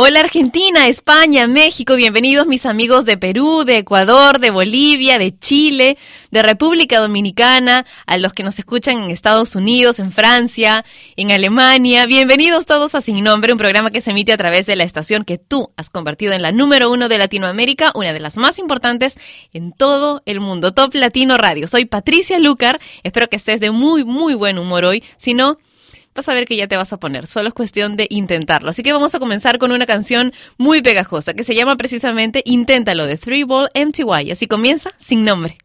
Hola Argentina, España, México, bienvenidos mis amigos de Perú, de Ecuador, de Bolivia, de Chile, de República Dominicana, a los que nos escuchan en Estados Unidos, en Francia, en Alemania. Bienvenidos todos a Sin Nombre, un programa que se emite a través de la estación que tú has convertido en la número uno de Latinoamérica, una de las más importantes en todo el mundo, Top Latino Radio. Soy Patricia Lucar, espero que estés de muy, muy buen humor hoy. Si no, vas a ver que ya te vas a poner. Solo es cuestión de intentarlo. Así que vamos a comenzar con una canción muy pegajosa que se llama precisamente Inténtalo de Three Ball MTY. Así comienza sin nombre.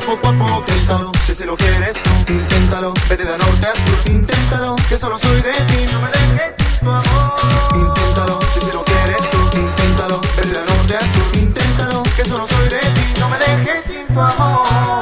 Poco a poco. Si se lo quieres tú, inténtalo. Vete de norte a sur, inténtalo. Que solo soy de ti, no me dejes sin tu amor. Inténtalo, si se lo quieres tú, inténtalo. Vete de norte a sur, inténtalo. Que solo soy de ti, no me dejes sin tu amor.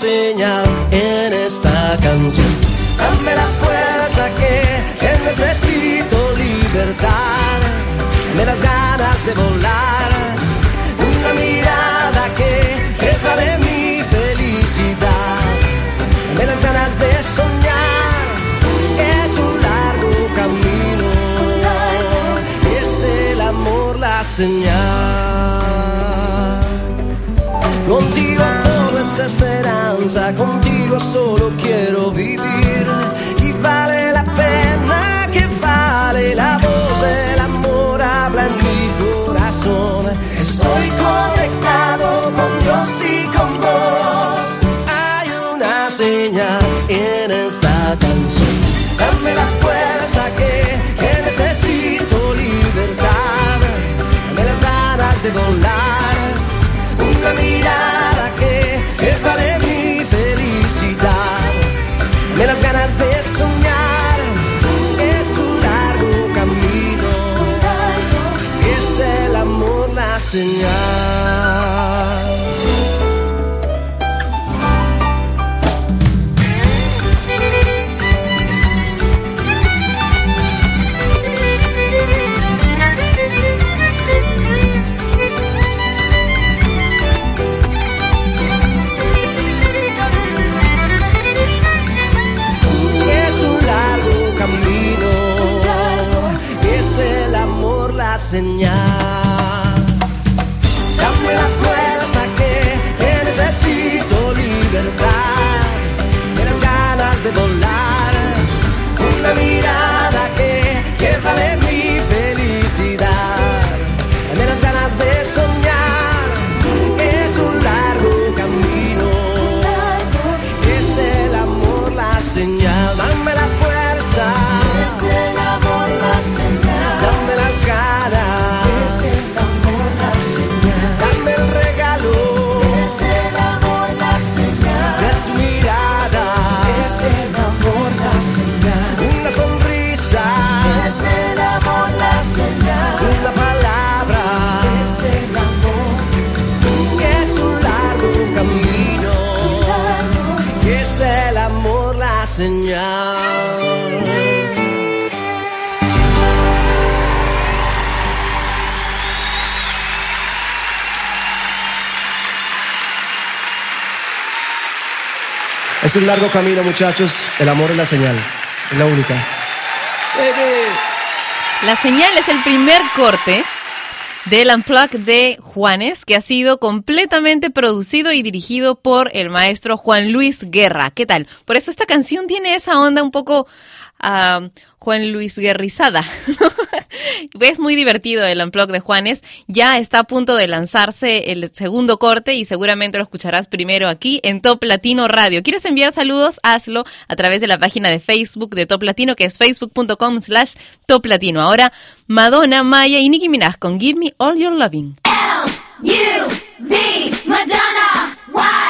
Señal en esta canción. Dame la fuerza que, que necesito libertad, dame las ganas de volar, una mirada que, vale mi felicidad, dame las ganas de soñar, es un largo camino, es el amor la señal. Contigo esperanza, contigo solo quiero vivir señal. Ganas Es un largo camino, muchachos. El amor es la señal. Es la única. La señal es el primer corte del Unplugged de Juanes, que ha sido completamente producido y dirigido por el maestro Juan Luis Guerra. ¿Qué tal? Por eso esta canción tiene esa onda un poco ah, Juan Luis Guerrizada. es muy divertido el Unplugged de Juanes. Ya está a punto de lanzarse el segundo corte y seguramente lo escucharás primero aquí en Top Latino Radio. ¿Quieres enviar saludos? Hazlo a través de la página de Facebook de Top Latino, que es facebook.com slash Top Latino. Ahora, Madonna, Maya y Nicki Minaj con Give Me All Your Loving. U V Madonna Y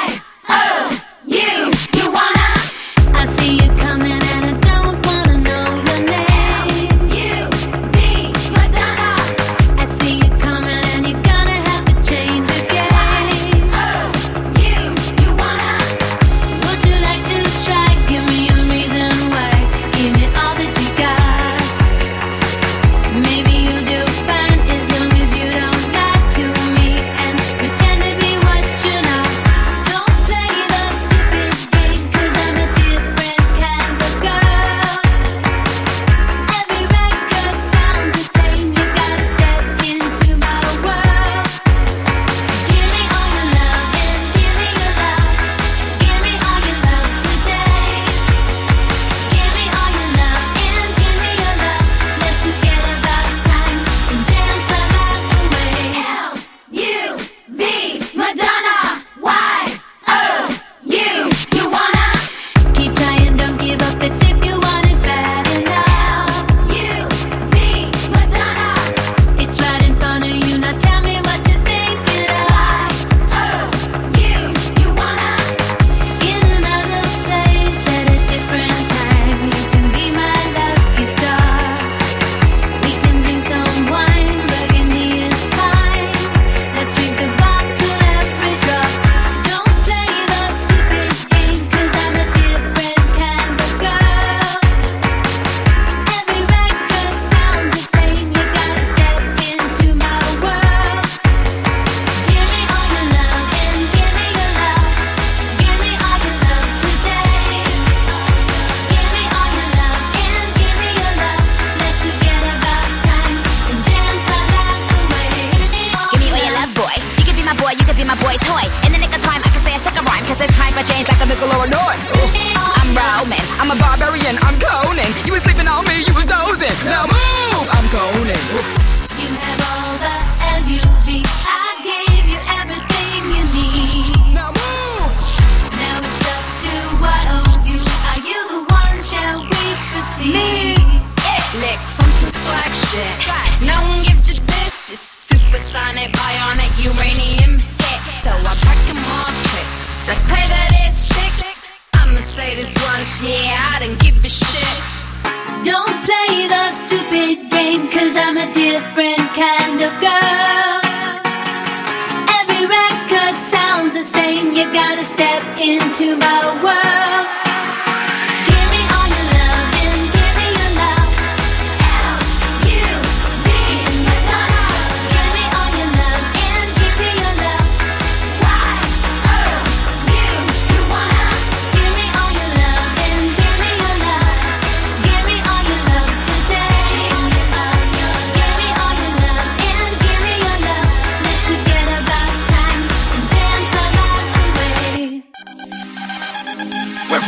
gotta step into my world.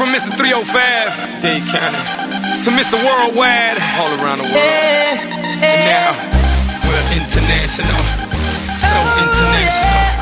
From Mr. 305, Dade County, to Mr. Worldwide, all around the world. And now, we're international. So oh, international.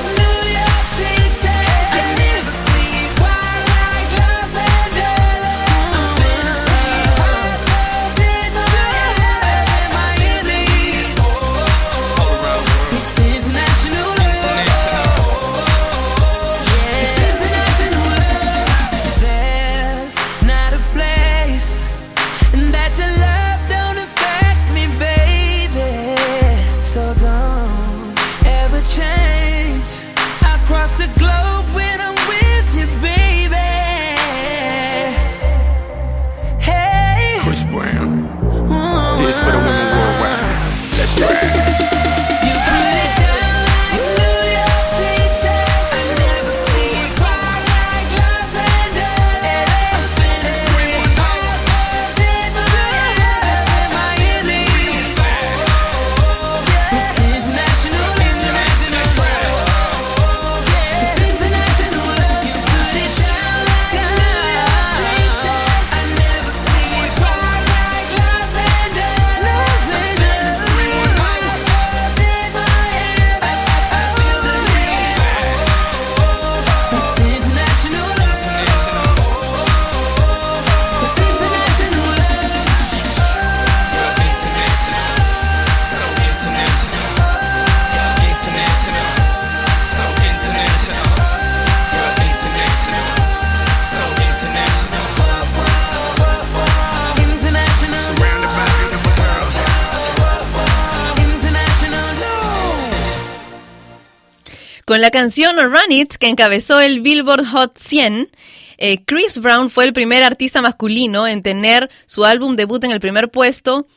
La canción Run It, que encabezó el Billboard Hot 100, eh, Chris Brown fue el primer artista masculino en tener su álbum debut en el primer puesto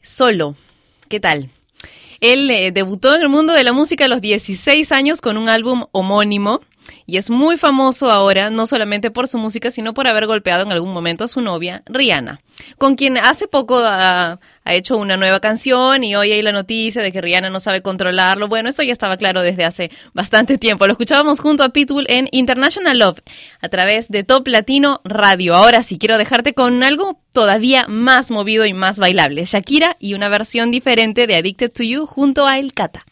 solo. ¿Qué tal? Él eh, debutó en el mundo de la música a los 16 años con un álbum homónimo y es muy famoso ahora, no solamente por su música, sino por haber golpeado en algún momento a su novia, Rihanna, con quien hace poco ha, hecho una nueva canción y hoy hay la noticia de que Rihanna no sabe controlarlo. Bueno, eso ya estaba claro desde hace bastante tiempo. Lo escuchábamos junto a Pitbull en International Love a través de Top Latino Radio. Ahora sí, quiero dejarte con algo todavía más movido y más bailable. Shakira y una versión diferente de Addicted to You junto a El Cata.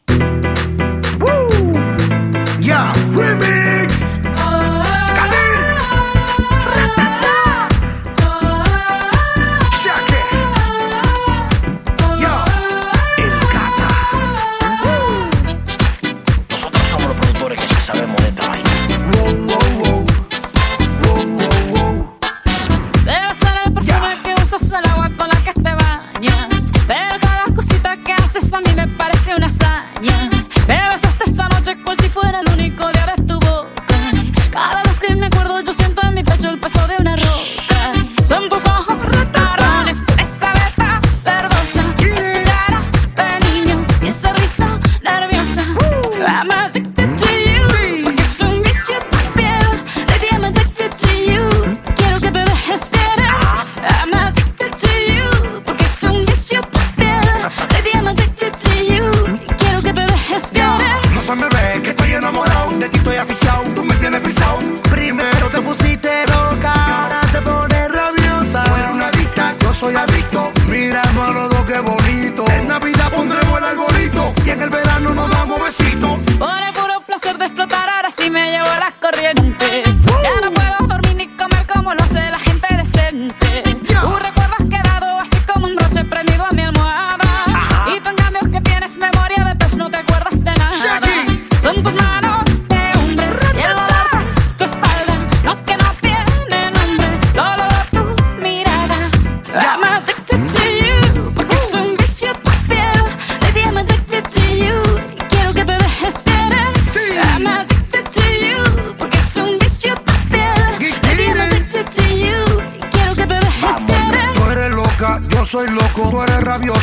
a mí me parece una hazaña. Me besaste esa noche cual si fuera el único día de tu boca. Cada vez que me acuerdo, yo siento en mi pecho el peso de una roca. Son tus ojos.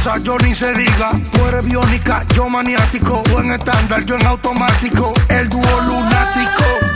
cosa, yo ni se diga. Tú eres biónica, yo maniático. Tú en estándar, yo en automático. El dúo lunático.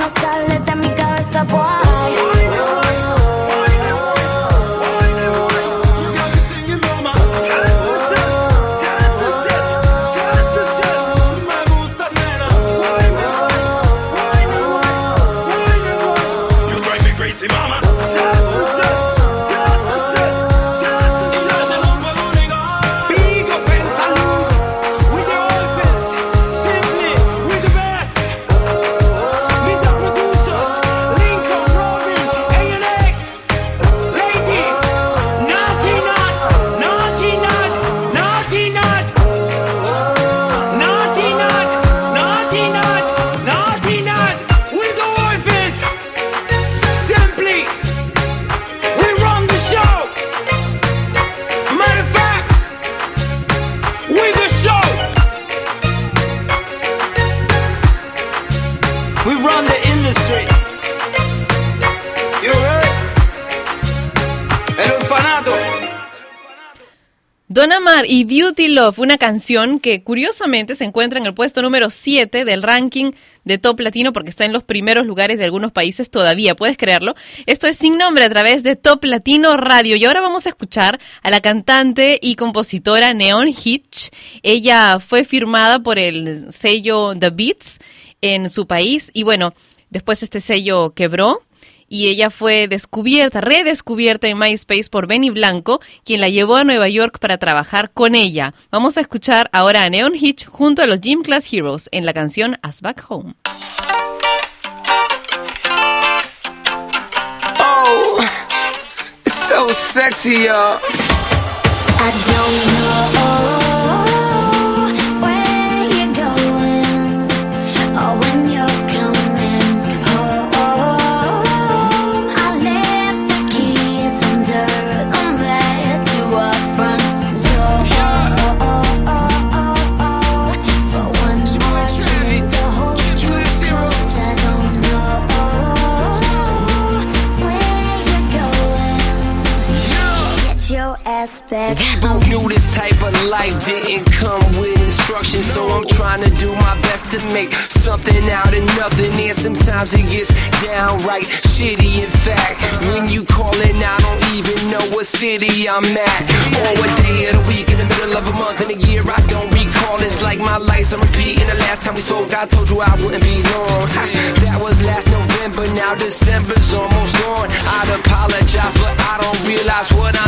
não salve Love, una canción que curiosamente se encuentra en el puesto número 7 del ranking de Top Latino porque está en los primeros lugares de algunos países todavía, puedes creerlo. Esto es sin nombre a través de Top Latino Radio y ahora vamos a escuchar a la cantante y compositora Neon Hitch. Ella fue firmada por el sello The Beats en su país y bueno, después este sello quebró y ella fue descubierta, redescubierta en MySpace por Benny Blanco, quien la llevó a Nueva York para trabajar con ella. Vamos a escuchar ahora a Neon Hitch junto a los Gym Class Heroes en la canción As Back Home. Oh, it's so sexy, city I'm at. Or what day of the week in the middle of a month in a year I don't recall. It's like my life's on repeat. And the last time we spoke, I told you I wouldn't be long. That was last November, now December's almost gone. I'd apologize, but I don't realize what I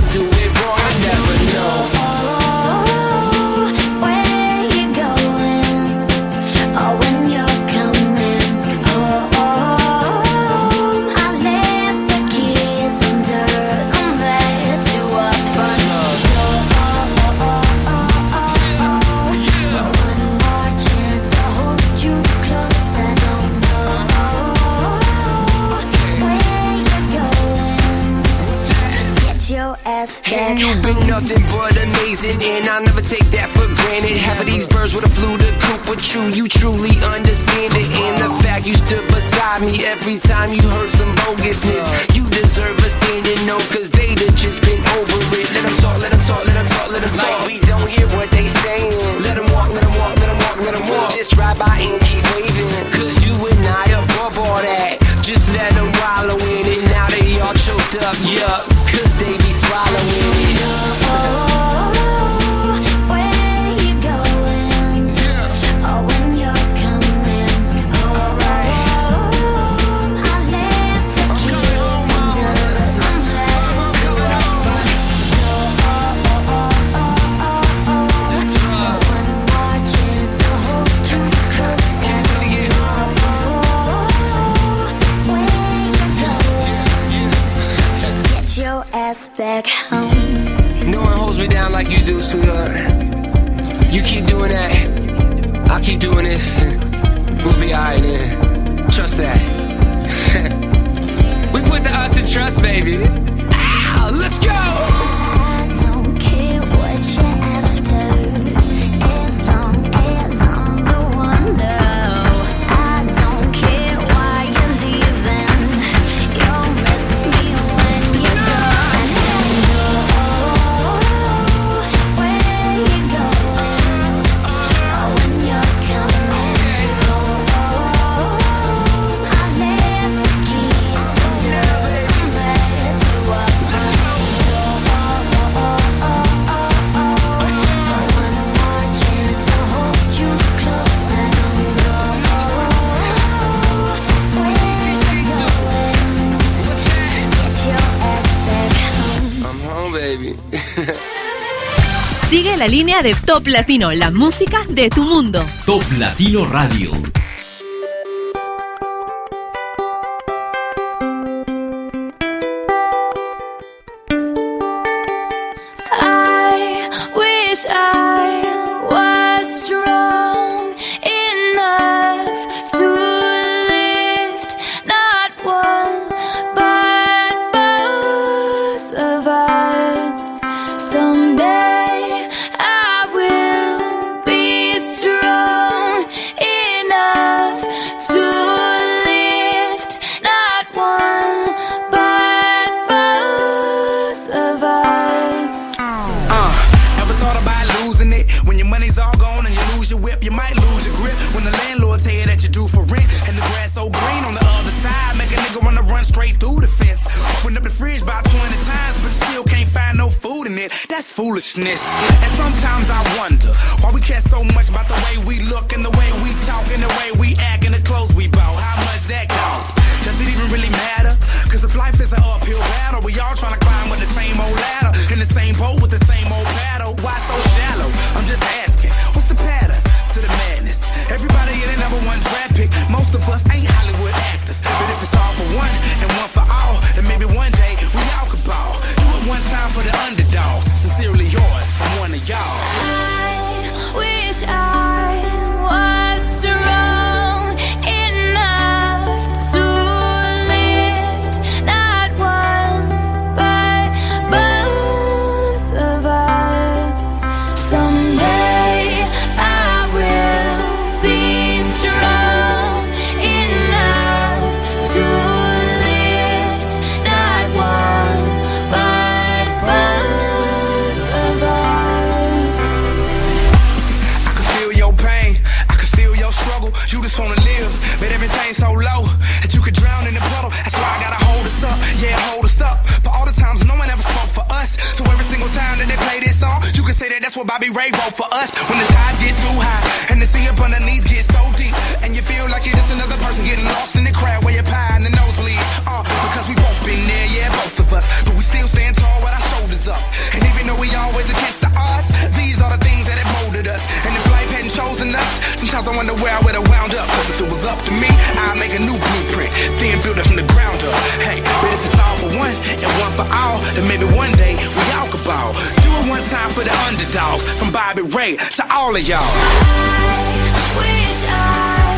truly understand it. And the fact you stood beside me every time you heard some bogusness. You deserve a standing no, cause they'd have just been over it. Let them talk, let them talk, let them talk, let them talk. Like we don't hear what they saying. Let them walk, let them walk, let them walk, let them walk. Just drive by and keep waving. Cause you and I above all that. Just let them wallow in it. Now they all choked up, yup. You do, sweetheart. You keep doing that, I'll keep doing this. We'll be alright then. Trust that. we put the us in trust, baby. Ow, let's go! La línea de Top Latino, la música de tu mundo. Top Latino Radio. Foolishness. And sometimes I wonder why we care so much about the way we look and the way we talk and the way we act and the clothes we bought. How much that costs? Does it even really matter? Cause if life is an uphill battle, we all trying to climb with the same old ladder, in the same boat with the same that's what Bobby Ray wrote for us. When the tides get too high and the sea up underneath gets so deep, and you feel like you're just another person getting lost in the crowd where you're pie sometimes I wonder where I would have wound up. Cause if it was up to me, I'd make a new blueprint, then build it from the ground up. Hey, but if it's all for one and one for all, then maybe one day we all could ball. Do it one time for the underdogs, from Bobby Ray to all of y'all. I Wish I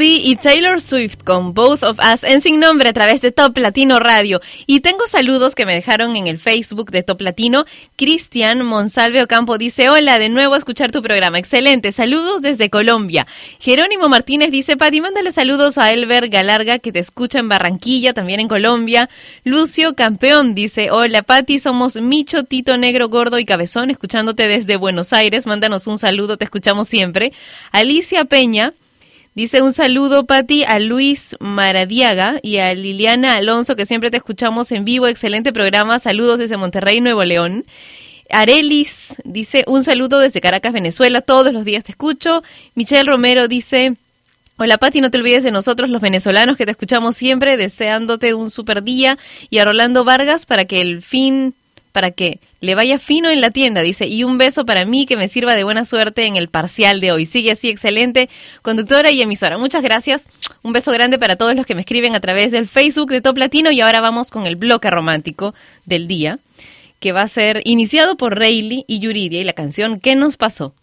Y Taylor Swift con Both of Us en Sin Nombre a través de Top Latino Radio. Y tengo saludos que me dejaron en el Facebook de Top Latino. Cristian Monsalve Ocampo dice, hola, de nuevo a escuchar tu programa. Excelente, saludos desde Colombia. Jerónimo Martínez dice, Pati, mándale saludos a Elber Galarga que te escucha en Barranquilla, también en Colombia. Lucio Campeón dice, hola Pati, somos Micho, Tito Negro, Gordo y Cabezón, escuchándote desde Buenos Aires. Mándanos un saludo, te escuchamos siempre. Alicia Peña. Dice un saludo, Pati, a Luis Maradiaga y a Liliana Alonso, que siempre te escuchamos en vivo. Excelente programa. Saludos desde Monterrey, Nuevo León. Arelis dice un saludo desde Caracas, Venezuela. Todos los días te escucho. Michelle Romero dice. Hola Pati, no te olvides de nosotros los venezolanos que te escuchamos siempre, deseándote un super día y a Rolando Vargas para que el fin, para que le vaya fino en la tienda, dice, y un beso para mí que me sirva de buena suerte en el parcial de hoy. Sigue así, excelente, conductora y emisora. Muchas gracias. Un beso grande para todos los que me escriben a través del Facebook de Top Latino y ahora vamos con el bloque romántico del día, que va a ser iniciado por Rayleigh y Yuridia y la canción ¿Qué nos pasó?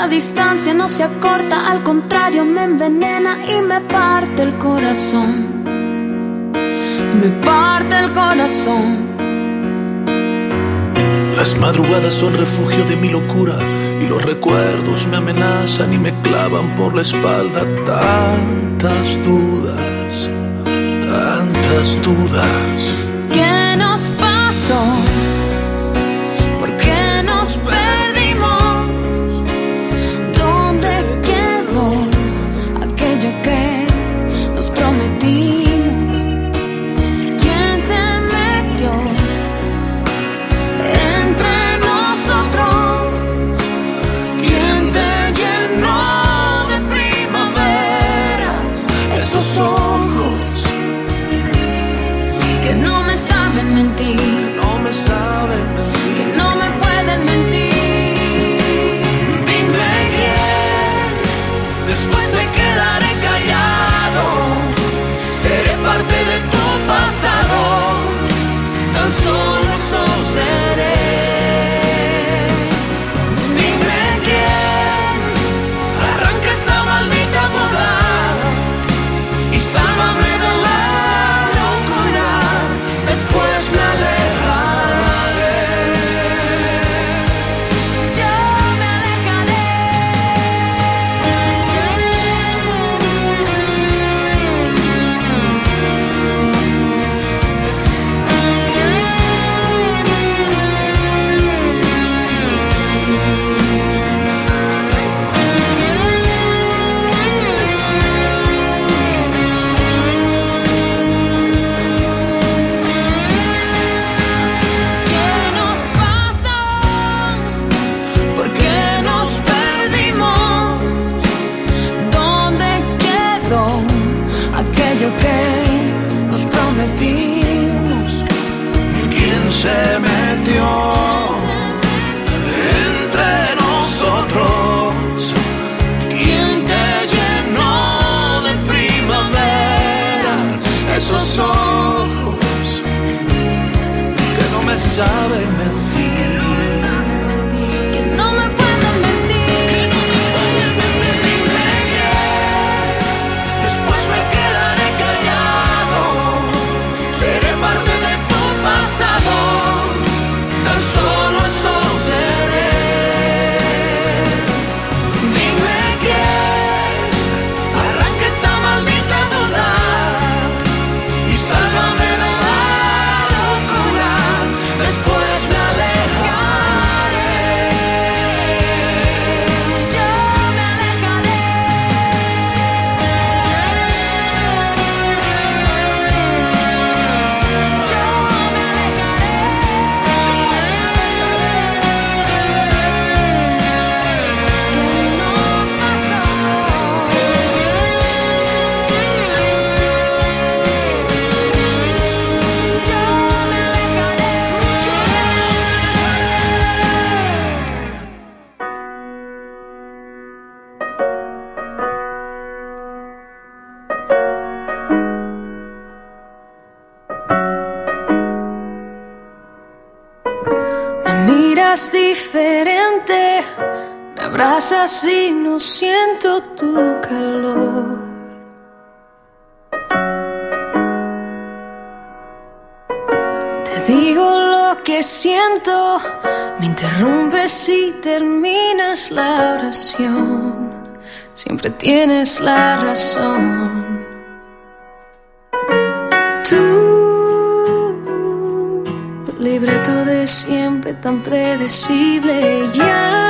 La distancia no se acorta, al contrario me envenena y me parte el corazón. Me parte el corazón. Las madrugadas son refugio de mi locura y los recuerdos me amenazan y me clavan por la espalda tantas dudas, tantas dudas. ojos que no me saben mentir. No me saben y no siento tu calor. Te digo lo que siento, me interrumpes y terminas la oración. Siempre tienes la razón. Tú, libreto de siempre tan predecible, ya,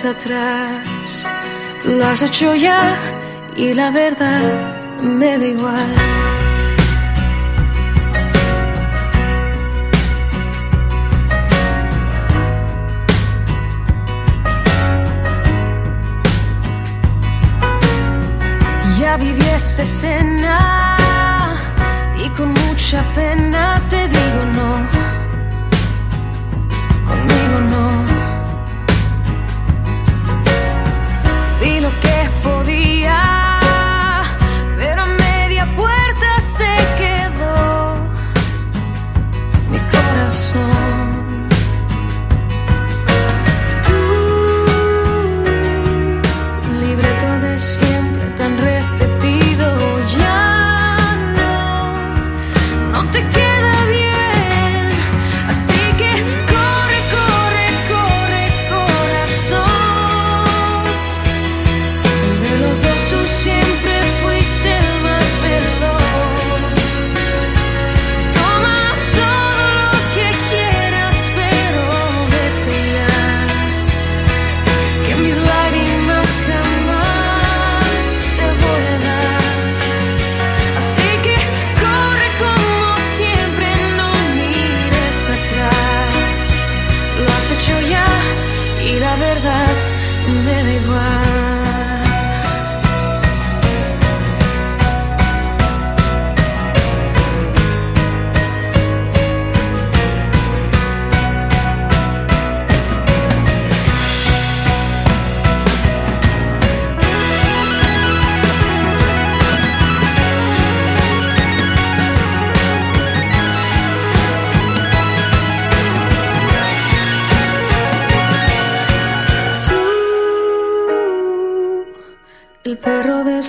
atrás. Lo has hecho ya y la verdad me da igual. Ya viví esta escena y con mucha pena te digo no. Conmigo no.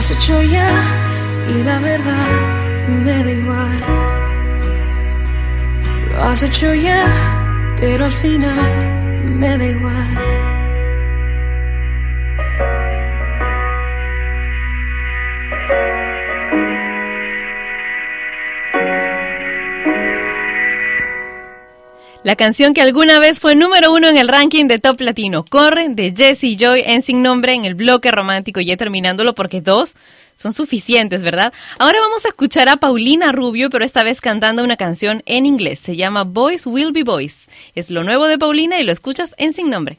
has hecho ya y la verdad me da igual. Lo has hecho ya, pero al final me da igual. La canción que alguna vez fue número uno en el ranking de Top Latino, Corre, de Jesse Joy en Sin Nombre en el bloque romántico, ya terminándolo porque dos son suficientes, ¿verdad? Ahora vamos a escuchar a Paulina Rubio, pero esta vez cantando una canción en inglés. Se llama Boys Will Be Boys. Es lo nuevo de Paulina y lo escuchas en Sin Nombre.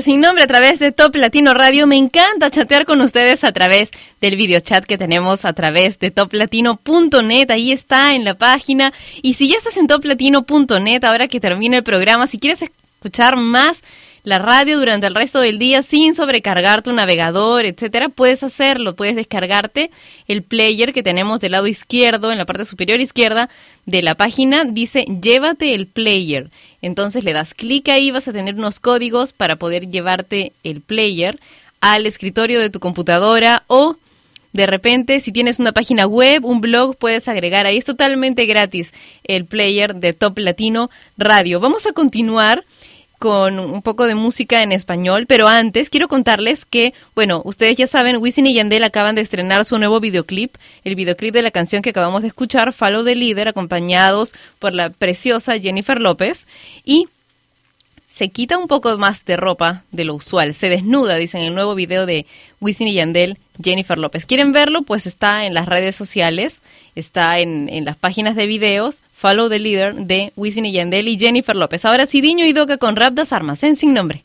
Sin nombre a través de Top Latino Radio. Me encanta chatear con ustedes a través del videochat que tenemos a través de toplatino.net. Ahí está en la página. Y si ya estás en toplatino.net, ahora que termine el programa, si quieres escuchar más la radio durante el resto del día sin sobrecargar tu navegador, etcétera, puedes hacerlo, puedes descargarte el player que tenemos del lado izquierdo, en la parte superior izquierda de la página, dice llévate el player. Entonces le das clic ahí, vas a tener unos códigos para poder llevarte el player al escritorio de tu computadora o de repente, si tienes una página web, un blog, puedes agregar ahí. Es totalmente gratis el player de Top Latino Radio. Vamos a continuar con un poco de música en español, pero antes quiero contarles que, bueno, ustedes ya saben, Wisin y Yandel acaban de estrenar su nuevo videoclip, el videoclip de la canción que acabamos de escuchar, Follow the Leader, acompañados por la preciosa Jennifer López, y se quita un poco más de ropa de lo usual, se desnuda, dicen en el nuevo video de Wisin y Yandel, Jennifer López. ¿Quieren verlo? Pues está en las redes sociales, está en, en las páginas de videos, Follow the Leader de Wisin y Yandel Jennifer López. Ahora sí, Diño y Doca con Rap das Armas, en sin nombre.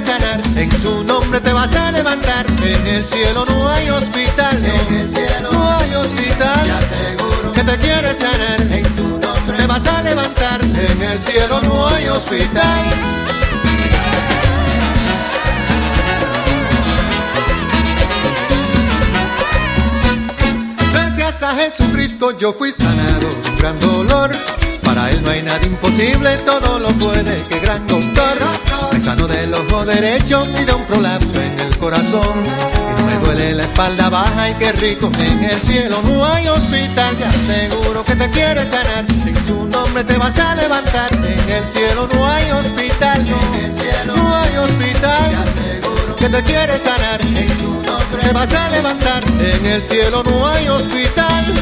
Sanar, en su nombre te vas a levantar. En el cielo no hay hospital, en el cielo no hay hospital. Te aseguro que te quiere sanar, en su nombre te vas a levantar. En el cielo no hay hospital. Gracias a Jesucristo yo fui sanado un gran dolor. Para él no hay nada imposible, todo lo puede, que gran doctor. Sano del ojo derecho y de un prolapso en el corazón. Y no me duele la espalda baja y qué rico, en el cielo no hay hospital. Te aseguro que te quiere sanar, en su nombre te vas a levantar. En el cielo no hay hospital, en el cielo no hay hospital. Te aseguro que te quiere sanar, en su nombre te vas a levantar. En el cielo no hay hospital.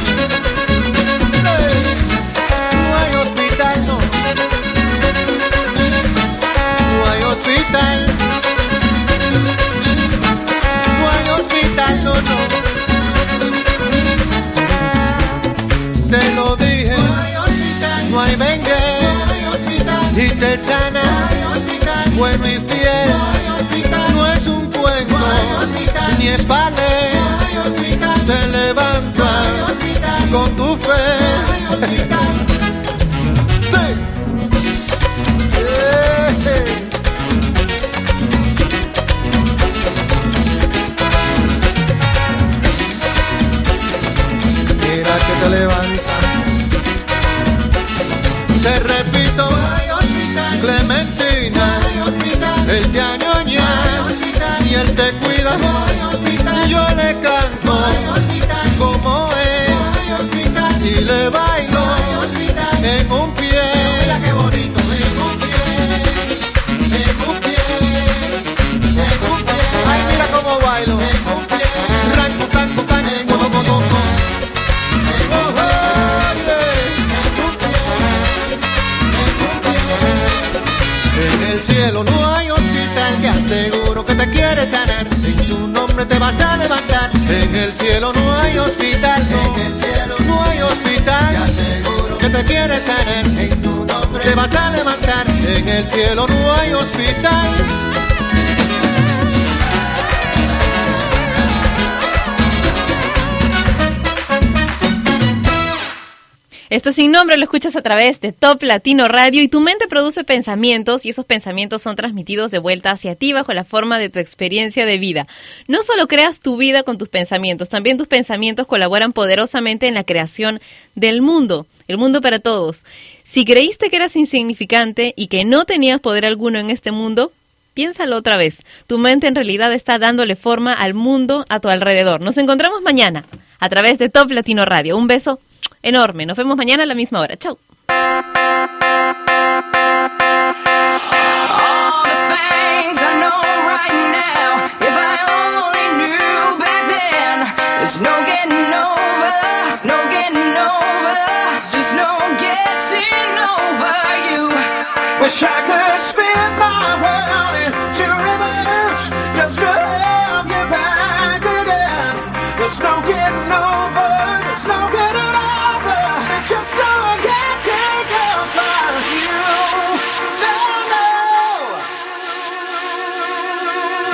Esto sin nombre lo escuchas a través de Top Latino Radio y tu mente produce pensamientos y esos pensamientos son transmitidos de vuelta hacia ti bajo la forma de tu experiencia de vida. No solo creas tu vida con tus pensamientos, también tus pensamientos colaboran poderosamente en la creación del mundo, el mundo para todos. Si creíste que eras insignificante y que no tenías poder alguno en este mundo, Piénsalo otra vez. Tu mente en realidad está dándole forma al mundo a tu alrededor. Nos encontramos mañana a través de Top Latino Radio. Un beso enorme. Nos vemos mañana a la misma hora. Chau.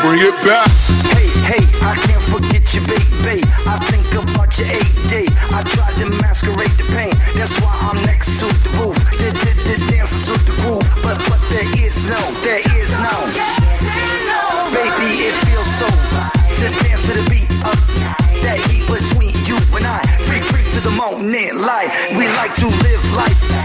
Bring it back. Hey, hey, I can't forget you, baby. I think about your AD. I tried to masquerade the pain. That's why I'm next to the roof. The, the, dancers to the groove. But, but there is no, there is no. Baby, it feels so right to dance to the beat of that heat between you and I. Free, free to the moment light. We like to live life